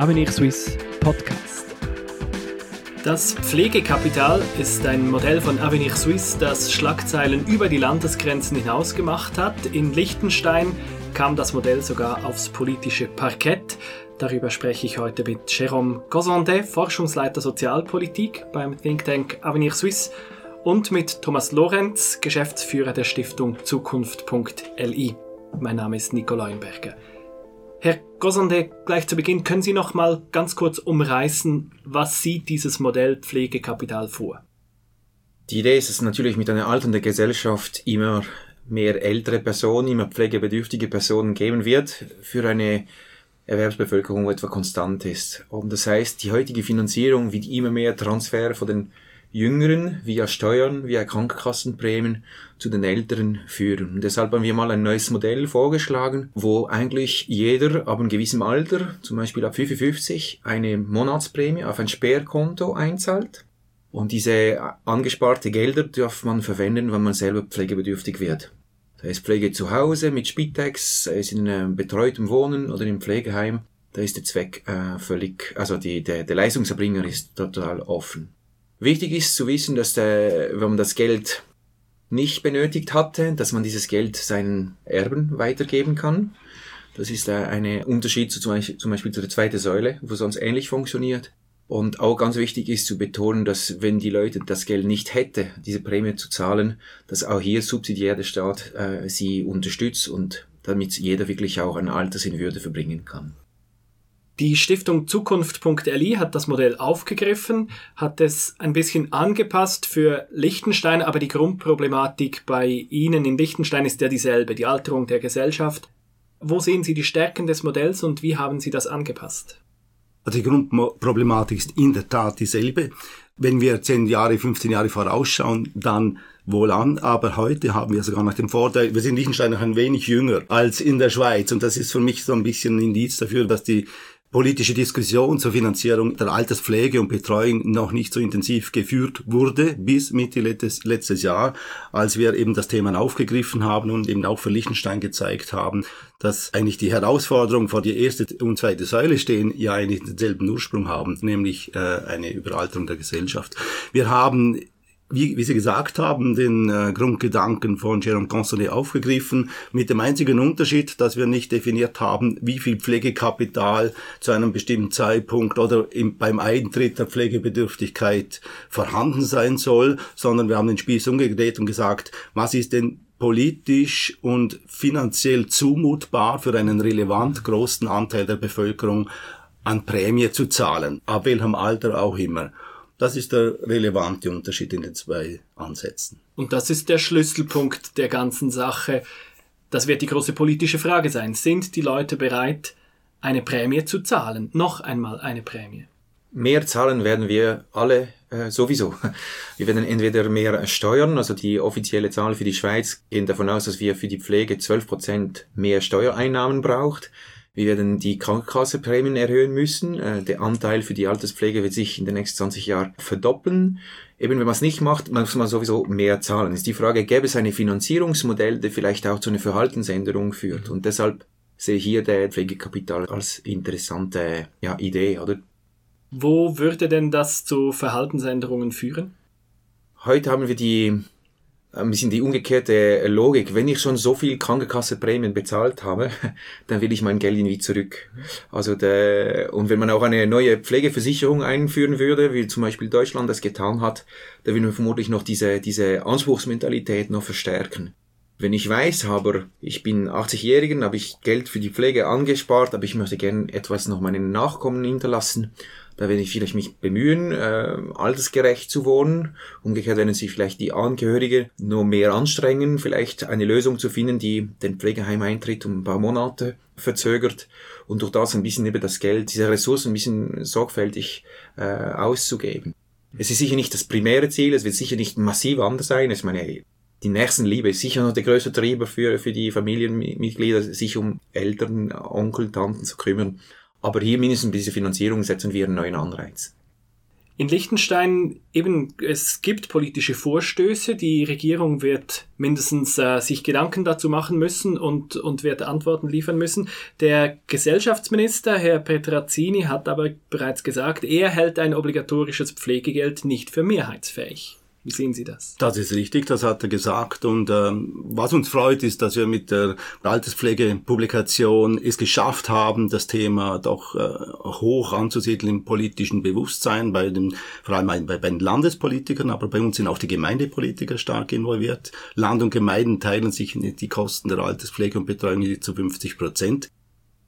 Avenir Suisse Podcast. Das Pflegekapital ist ein Modell von Avenir Suisse, das Schlagzeilen über die Landesgrenzen hinaus gemacht hat. In Liechtenstein kam das Modell sogar aufs politische Parkett. Darüber spreche ich heute mit Jérôme Gozondet, Forschungsleiter Sozialpolitik beim Think Tank Avenir Suisse und mit Thomas Lorenz, Geschäftsführer der Stiftung Zukunft.li. Mein Name ist Nico Leuenberger. Herr Gosande, gleich zu Beginn können Sie noch mal ganz kurz umreißen, was sieht dieses Modell Pflegekapital vor? Die Idee ist es natürlich mit einer alternden Gesellschaft immer mehr ältere Personen, immer pflegebedürftige Personen geben wird für eine Erwerbsbevölkerung, die etwa konstant ist. Und das heißt, die heutige Finanzierung wird immer mehr Transfer von den Jüngeren via Steuern, via Krankenkassenprämien zu den Älteren führen. Und deshalb haben wir mal ein neues Modell vorgeschlagen, wo eigentlich jeder ab einem gewissen Alter, zum Beispiel ab 55, eine Monatsprämie auf ein Sperrkonto einzahlt. Und diese angesparte Gelder darf man verwenden, wenn man selber pflegebedürftig wird. Da ist Pflege zu Hause mit Spitex, sei es in einem betreuten Wohnen oder im Pflegeheim. Da ist der Zweck äh, völlig, also die, der, der Leistungserbringer ist total offen. Wichtig ist zu wissen, dass der, wenn man das Geld nicht benötigt hatte, dass man dieses Geld seinen Erben weitergeben kann. Das ist ein Unterschied zu, zum, Beispiel, zu der zweiten Säule, wo sonst ähnlich funktioniert. Und auch ganz wichtig ist zu betonen, dass wenn die Leute das Geld nicht hätte, diese Prämie zu zahlen, dass auch hier subsidiär der Staat äh, sie unterstützt und damit jeder wirklich auch ein Alters in Würde verbringen kann. Die Stiftung Zukunft.li hat das Modell aufgegriffen, hat es ein bisschen angepasst für Liechtenstein, aber die Grundproblematik bei Ihnen in Liechtenstein ist ja dieselbe, die Alterung der Gesellschaft. Wo sehen Sie die Stärken des Modells und wie haben Sie das angepasst? Also die Grundproblematik ist in der Tat dieselbe. Wenn wir 10 Jahre, 15 Jahre vorausschauen, dann wohl an, aber heute haben wir sogar noch den Vorteil, wir sind Liechtenstein noch ein wenig jünger als in der Schweiz und das ist für mich so ein bisschen ein Indiz dafür, dass die politische Diskussion zur Finanzierung der Alterspflege und Betreuung noch nicht so intensiv geführt wurde bis Mitte letztes, letztes Jahr, als wir eben das Thema aufgegriffen haben und eben auch für Liechtenstein gezeigt haben, dass eigentlich die Herausforderungen vor die erste und zweite Säule stehen, ja eigentlich denselben Ursprung haben, nämlich äh, eine Überalterung der Gesellschaft. Wir haben wie, wie Sie gesagt haben, den äh, Grundgedanken von Jérôme Consolet aufgegriffen, mit dem einzigen Unterschied, dass wir nicht definiert haben, wie viel Pflegekapital zu einem bestimmten Zeitpunkt oder im, beim Eintritt der Pflegebedürftigkeit vorhanden sein soll, sondern wir haben den Spieß umgedreht und gesagt, was ist denn politisch und finanziell zumutbar für einen relevant großen Anteil der Bevölkerung an Prämie zu zahlen, ab welchem Alter auch immer. Das ist der relevante Unterschied in den zwei Ansätzen. Und das ist der Schlüsselpunkt der ganzen Sache. Das wird die große politische Frage sein. Sind die Leute bereit, eine Prämie zu zahlen? Noch einmal eine Prämie. Mehr zahlen werden wir alle äh, sowieso. Wir werden entweder mehr steuern, also die offizielle Zahl für die Schweiz gehen davon aus, dass wir für die Pflege 12% mehr Steuereinnahmen braucht. Wir werden die Krankenkassenprämien erhöhen müssen. Äh, der Anteil für die Alterspflege wird sich in den nächsten 20 Jahren verdoppeln. Eben, wenn man es nicht macht, muss man sowieso mehr zahlen. Ist die Frage, gäbe es ein Finanzierungsmodell, der vielleicht auch zu einer Verhaltensänderung führt? Und deshalb sehe ich hier der Pflegekapital als interessante ja, Idee, oder? Wo würde denn das zu Verhaltensänderungen führen? Heute haben wir die ein bisschen die umgekehrte Logik. Wenn ich schon so viel Krankenkassenprämien bezahlt habe, dann will ich mein Geld irgendwie zurück. Also der, und wenn man auch eine neue Pflegeversicherung einführen würde, wie zum Beispiel Deutschland das getan hat, dann würde man vermutlich noch diese, diese Anspruchsmentalität noch verstärken. Wenn ich weiß, aber ich bin 80-Jährigen, habe ich Geld für die Pflege angespart, aber ich möchte gerne etwas noch meinen Nachkommen hinterlassen, da werde ich vielleicht mich bemühen, äh, altersgerecht zu wohnen. Umgekehrt werden sich vielleicht die Angehörige nur mehr anstrengen, vielleicht eine Lösung zu finden, die den Pflegeheimeintritt um ein paar Monate verzögert und durch das ein bisschen über das Geld, diese Ressourcen ein bisschen sorgfältig äh, auszugeben. Es ist sicher nicht das primäre Ziel, es wird sicher nicht massiv anders sein. Ich meine, die Nächstenliebe ist sicher noch der größte Treiber für, für die Familienmitglieder, sich um Eltern, Onkel, Tanten zu kümmern. Aber hier mindestens bei dieser Finanzierung setzen wir einen neuen Anreiz. In Liechtenstein eben, es gibt politische Vorstöße. Die Regierung wird mindestens äh, sich Gedanken dazu machen müssen und, und wird Antworten liefern müssen. Der Gesellschaftsminister, Herr Petrazzini, hat aber bereits gesagt, er hält ein obligatorisches Pflegegeld nicht für mehrheitsfähig. Wie sehen Sie das? Das ist richtig, das hat er gesagt. Und ähm, was uns freut, ist, dass wir mit der Alterspflegepublikation es geschafft haben, das Thema doch äh, hoch anzusiedeln im politischen Bewusstsein, bei den, vor allem bei, bei den Landespolitikern, aber bei uns sind auch die Gemeindepolitiker stark involviert. Land und Gemeinden teilen sich die Kosten der Alterspflege und Betreuung zu 50 Prozent.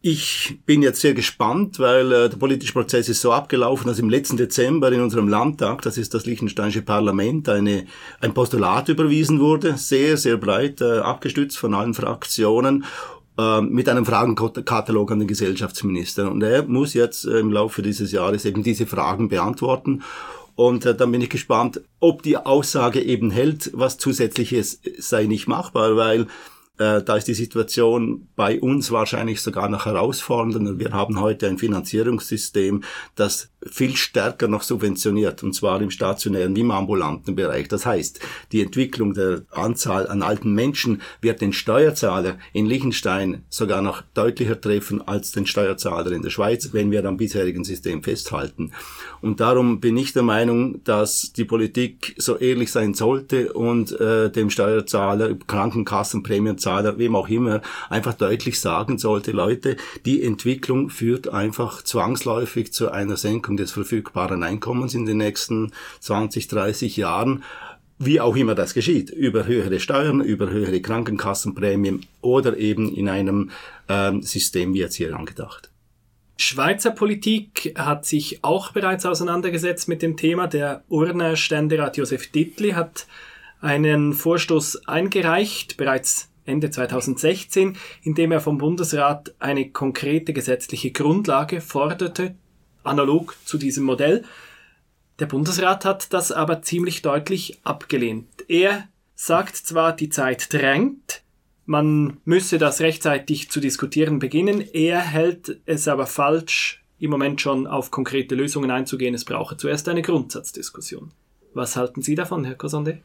Ich bin jetzt sehr gespannt, weil äh, der politische Prozess ist so abgelaufen, dass im letzten Dezember in unserem Landtag, das ist das Liechtensteinische Parlament, eine, ein Postulat überwiesen wurde, sehr, sehr breit äh, abgestützt von allen Fraktionen äh, mit einem Fragenkatalog an den Gesellschaftsminister. Und er muss jetzt äh, im Laufe dieses Jahres eben diese Fragen beantworten. Und äh, dann bin ich gespannt, ob die Aussage eben hält, was zusätzliches sei nicht machbar, weil äh, da ist die Situation bei uns wahrscheinlich sogar noch herausfordernder. Wir haben heute ein Finanzierungssystem, das viel stärker noch subventioniert, und zwar im stationären wie im ambulanten Bereich. Das heißt, die Entwicklung der Anzahl an alten Menschen wird den Steuerzahler in Liechtenstein sogar noch deutlicher treffen als den Steuerzahler in der Schweiz, wenn wir am bisherigen System festhalten. Und darum bin ich der Meinung, dass die Politik so ehrlich sein sollte und äh, dem Steuerzahler Krankenkassen, Prämienzahler, wem auch immer, einfach deutlich sagen sollte, Leute, die Entwicklung führt einfach zwangsläufig zu einer Senkung Senkung des verfügbaren Einkommens in den nächsten 20, 30 Jahren wie auch immer das geschieht, über höhere Steuern, über höhere Krankenkassenprämien oder eben in einem ähm, System wie jetzt hier angedacht. Schweizer Politik hat sich auch bereits auseinandergesetzt mit dem Thema. Der Urner Ständerat Josef Dittli hat einen Vorstoß eingereicht, bereits Ende 2016, in dem er vom Bundesrat eine konkrete gesetzliche Grundlage forderte analog zu diesem Modell. Der Bundesrat hat das aber ziemlich deutlich abgelehnt. Er sagt zwar, die Zeit drängt, man müsse das rechtzeitig zu diskutieren beginnen, er hält es aber falsch, im Moment schon auf konkrete Lösungen einzugehen. Es brauche zuerst eine Grundsatzdiskussion. Was halten Sie davon, Herr Cosonde?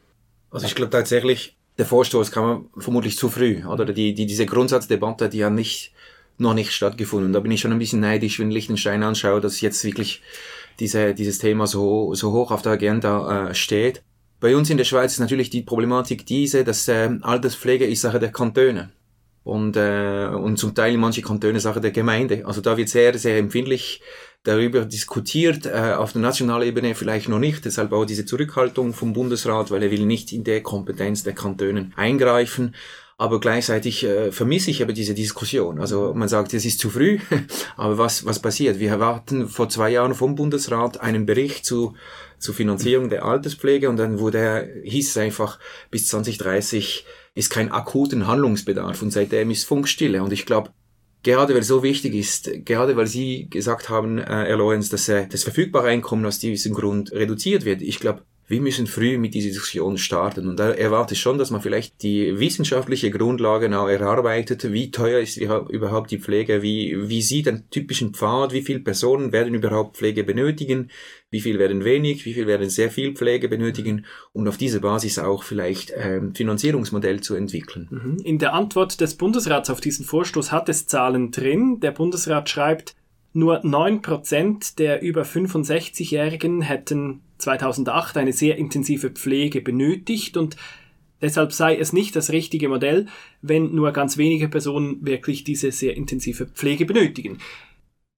Also ich glaube tatsächlich, der Vorstoß kam vermutlich zu früh, oder die, die, diese Grundsatzdebatte, die ja nicht noch nicht stattgefunden. Da bin ich schon ein bisschen neidisch, wenn Liechtenstein anschaue, dass jetzt wirklich diese, dieses Thema so, so hoch auf der Agenda äh, steht. Bei uns in der Schweiz ist natürlich die Problematik diese, dass äh, Alterspflege ist Sache der Kantone und, äh, und zum Teil manche Kantone Sache der Gemeinde. Also da wird sehr, sehr empfindlich darüber diskutiert, äh, auf der nationalen Ebene vielleicht noch nicht, deshalb auch diese Zurückhaltung vom Bundesrat, weil er will nicht in der Kompetenz der Kantonen eingreifen aber gleichzeitig äh, vermisse ich aber diese Diskussion. Also man sagt, es ist zu früh, aber was, was passiert? Wir erwarten vor zwei Jahren vom Bundesrat einen Bericht zu, zur Finanzierung der Alterspflege und dann wurde, hieß es einfach, bis 2030 ist kein akuten Handlungsbedarf und seitdem ist Funkstille und ich glaube, gerade weil es so wichtig ist, gerade weil Sie gesagt haben, äh, Herr Lorenz, dass äh, das verfügbare Einkommen aus diesem Grund reduziert wird, ich glaube, wir müssen früh mit dieser Diskussion starten. Und da erwarte ich schon, dass man vielleicht die wissenschaftliche Grundlage auch erarbeitet. Wie teuer ist überhaupt die Pflege? Wie, wie sieht ein typischen Pfad? Wie viele Personen werden überhaupt Pflege benötigen? Wie viel werden wenig? Wie viel werden sehr viel Pflege benötigen? Und auf dieser Basis auch vielleicht ein ähm, Finanzierungsmodell zu entwickeln. Mhm. In der Antwort des Bundesrats auf diesen Vorstoß hat es Zahlen drin. Der Bundesrat schreibt, nur 9% der über 65-Jährigen hätten 2008 eine sehr intensive Pflege benötigt und deshalb sei es nicht das richtige Modell, wenn nur ganz wenige Personen wirklich diese sehr intensive Pflege benötigen.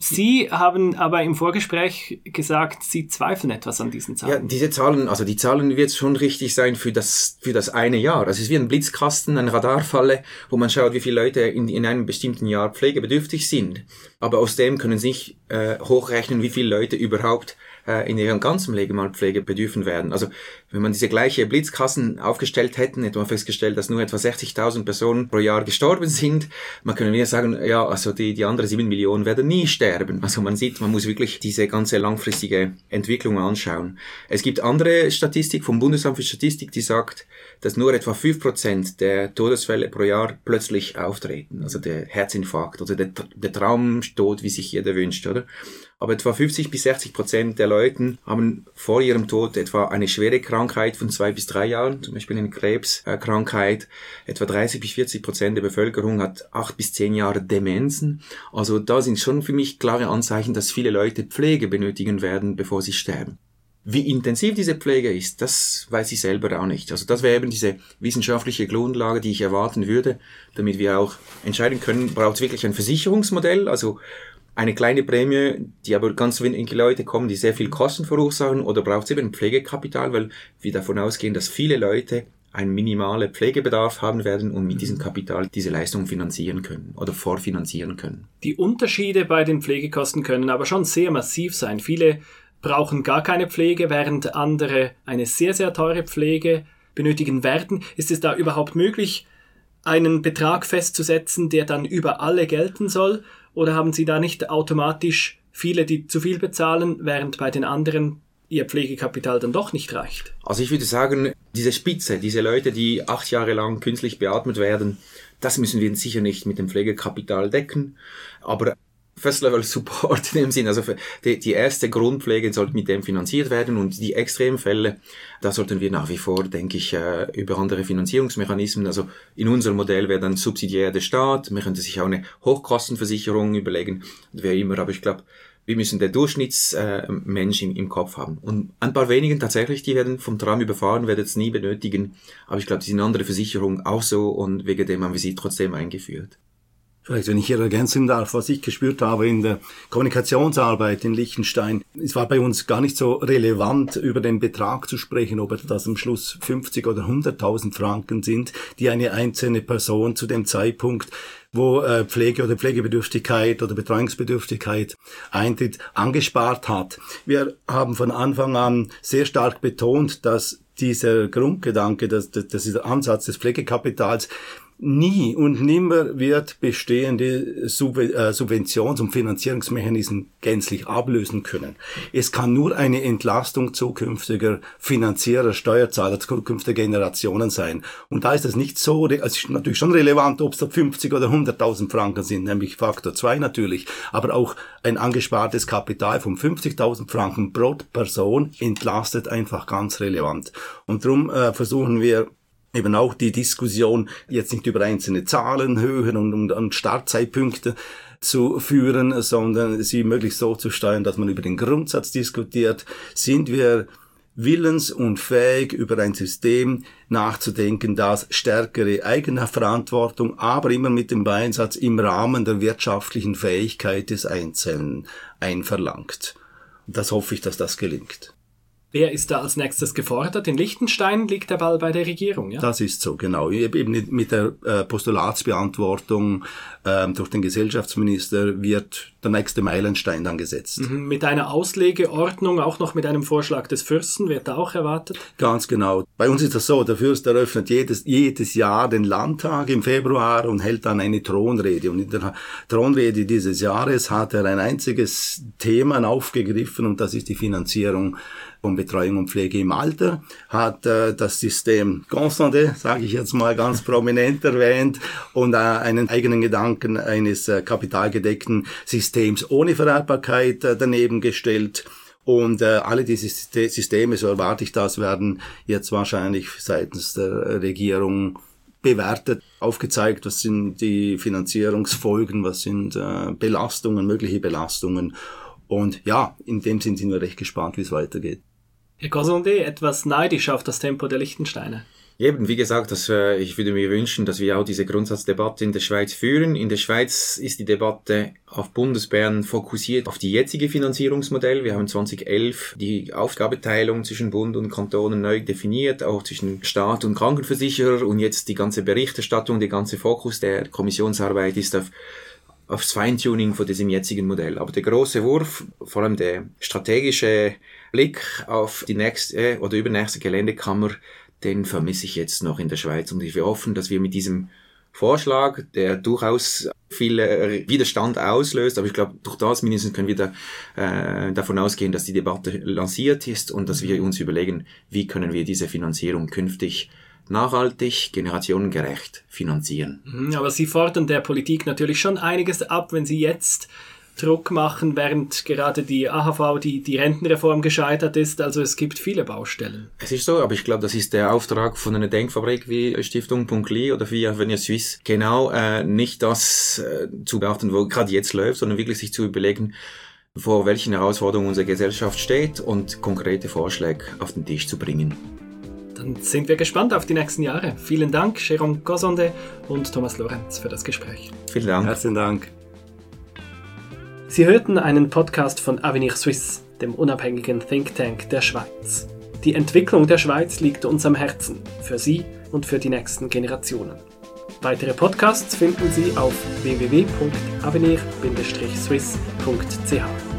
Sie haben aber im Vorgespräch gesagt, Sie zweifeln etwas an diesen Zahlen. Ja, diese Zahlen, also die Zahlen wird schon richtig sein für das, für das eine Jahr. Also es ist wie ein Blitzkasten, eine Radarfalle, wo man schaut, wie viele Leute in, in einem bestimmten Jahr pflegebedürftig sind. Aber aus dem können Sie nicht äh, hochrechnen, wie viele Leute überhaupt äh, in ihrem ganzen Leben mal Pflege bedürfen werden. Also wenn man diese gleiche Blitzkassen aufgestellt hätten, hätte man festgestellt, dass nur etwa 60.000 Personen pro Jahr gestorben sind. Man könnte wieder sagen, ja, also die, die anderen 7 Millionen werden nie sterben. Also man sieht, man muss wirklich diese ganze langfristige Entwicklung anschauen. Es gibt andere Statistik vom Bundesamt für Statistik, die sagt, dass nur etwa 5% der Todesfälle pro Jahr plötzlich auftreten. Also der Herzinfarkt oder der, der Traumtod, wie sich jeder wünscht, oder? Aber etwa 50 bis 60 Prozent der Leute haben vor ihrem Tod etwa eine schwere Krankheit von zwei bis drei Jahren, zum Beispiel eine Krebskrankheit. Etwa 30 bis 40 Prozent der Bevölkerung hat acht bis zehn Jahre Demenzen. Also da sind schon für mich klare Anzeichen, dass viele Leute Pflege benötigen werden, bevor sie sterben. Wie intensiv diese Pflege ist, das weiß ich selber auch nicht. Also das wäre eben diese wissenschaftliche Grundlage, die ich erwarten würde, damit wir auch entscheiden können, braucht es wirklich ein Versicherungsmodell, also eine kleine Prämie, die aber ganz wenige Leute kommen, die sehr viel Kosten verursachen, oder braucht es eben Pflegekapital, weil wir davon ausgehen, dass viele Leute einen minimalen Pflegebedarf haben werden und mit diesem Kapital diese Leistung finanzieren können oder vorfinanzieren können. Die Unterschiede bei den Pflegekosten können aber schon sehr massiv sein. Viele brauchen gar keine Pflege, während andere eine sehr, sehr teure Pflege benötigen werden. Ist es da überhaupt möglich, einen Betrag festzusetzen, der dann über alle gelten soll? Oder haben Sie da nicht automatisch viele, die zu viel bezahlen, während bei den anderen ihr Pflegekapital dann doch nicht reicht? Also ich würde sagen, diese Spitze, diese Leute, die acht Jahre lang künstlich beatmet werden, das müssen wir sicher nicht mit dem Pflegekapital decken. Aber First Level Support in dem Sinn, also die, die erste Grundpflege sollte mit dem finanziert werden und die Extremfälle, da sollten wir nach wie vor, denke ich, äh, über andere Finanzierungsmechanismen, also in unserem Modell wäre dann subsidiär der Staat, man könnte sich auch eine Hochkostenversicherung überlegen, wer immer, aber ich glaube, wir müssen der Durchschnittsmensch äh, im, im Kopf haben. Und ein paar wenigen tatsächlich, die werden vom Tram überfahren, werden es nie benötigen. Aber ich glaube, die sind andere Versicherungen auch so und wegen dem haben wir sie trotzdem eingeführt. Vielleicht, wenn ich hier ergänzen darf, was ich gespürt habe in der Kommunikationsarbeit in Liechtenstein. Es war bei uns gar nicht so relevant, über den Betrag zu sprechen, ob das am Schluss 50 oder 100.000 Franken sind, die eine einzelne Person zu dem Zeitpunkt wo äh, Pflege oder Pflegebedürftigkeit oder Betreuungsbedürftigkeit eintritt, angespart hat. Wir haben von Anfang an sehr stark betont, dass dieser Grundgedanke, dass, dass dieser Ansatz des Pflegekapitals Nie und nimmer wird bestehende äh, Subventions- und Finanzierungsmechanismen gänzlich ablösen können. Es kann nur eine Entlastung zukünftiger Finanzierer, Steuerzahler, zukünftiger Generationen sein. Und da ist es nicht so, es ist natürlich schon relevant, ob es da 50 oder 100.000 Franken sind, nämlich Faktor 2 natürlich, aber auch ein angespartes Kapital von 50.000 Franken pro Person entlastet einfach ganz relevant. Und darum äh, versuchen wir eben auch die Diskussion jetzt nicht über einzelne Zahlenhöhen und, und, und Startzeitpunkte zu führen, sondern sie möglichst so zu steuern, dass man über den Grundsatz diskutiert. Sind wir willens und fähig, über ein System nachzudenken, das stärkere eigene Verantwortung, aber immer mit dem Beinsatz im Rahmen der wirtschaftlichen Fähigkeit des Einzelnen einverlangt. Das hoffe ich, dass das gelingt. Wer ist da als nächstes gefordert? In Liechtenstein liegt der Ball bei der Regierung, ja? Das ist so, genau. Eben mit der äh, Postulatsbeantwortung ähm, durch den Gesellschaftsminister wird der nächste Meilenstein dann gesetzt. Mhm, mit einer Auslegeordnung, auch noch mit einem Vorschlag des Fürsten, wird da auch erwartet? Ganz genau. Bei uns ist das so, der Fürst eröffnet jedes, jedes Jahr den Landtag im Februar und hält dann eine Thronrede. Und in der Thronrede dieses Jahres hat er ein einziges Thema aufgegriffen und das ist die Finanzierung von Betreuung und Pflege im Alter, hat äh, das System Constante, sage ich jetzt mal ganz prominent erwähnt, und äh, einen eigenen Gedanken eines äh, kapitalgedeckten Systems ohne Vererbbarkeit äh, daneben gestellt. Und äh, alle diese Systeme, so erwarte ich das, werden jetzt wahrscheinlich seitens der Regierung bewertet, aufgezeigt, was sind die Finanzierungsfolgen, was sind äh, Belastungen, mögliche Belastungen. Und ja, in dem Sinn sind wir recht gespannt, wie es weitergeht. Herr Gosonde, etwas neidisch auf das Tempo der Lichtensteine. Eben, wie gesagt, das, äh, ich würde mir wünschen, dass wir auch diese Grundsatzdebatte in der Schweiz führen. In der Schweiz ist die Debatte auf Bundesbären fokussiert auf die jetzige Finanzierungsmodell. Wir haben 2011 die Aufgabeteilung zwischen Bund und Kantonen neu definiert, auch zwischen Staat und Krankenversicherer und jetzt die ganze Berichterstattung, der ganze Fokus der Kommissionsarbeit ist auf aufs Feintuning von diesem jetzigen Modell. Aber der große Wurf, vor allem der strategische Blick auf die nächste oder übernächste Geländekammer, den vermisse ich jetzt noch in der Schweiz. Und ich hoffen, dass wir mit diesem Vorschlag, der durchaus viel äh, Widerstand auslöst, aber ich glaube, durch das mindestens können wir da, äh, davon ausgehen, dass die Debatte lanciert ist und dass wir uns überlegen, wie können wir diese Finanzierung künftig nachhaltig, generationengerecht finanzieren. Mhm, aber Sie fordern der Politik natürlich schon einiges ab, wenn Sie jetzt Druck machen, während gerade die AHV, die, die Rentenreform gescheitert ist. Also es gibt viele Baustellen. Es ist so, aber ich glaube, das ist der Auftrag von einer Denkfabrik wie Stiftung Punkli oder wie Avenir Suisse. Genau, äh, nicht das äh, zu beachten, wo gerade jetzt läuft, sondern wirklich sich zu überlegen, vor welchen Herausforderungen unsere Gesellschaft steht und konkrete Vorschläge auf den Tisch zu bringen. Dann sind wir gespannt auf die nächsten Jahre. Vielen Dank, Jérôme Gosonde und Thomas Lorenz, für das Gespräch. Vielen Dank. Herzlichen Dank. Sie hörten einen Podcast von Avenir Suisse, dem unabhängigen Think Tank der Schweiz. Die Entwicklung der Schweiz liegt uns am Herzen, für Sie und für die nächsten Generationen. Weitere Podcasts finden Sie auf www.avenir-swiss.ch.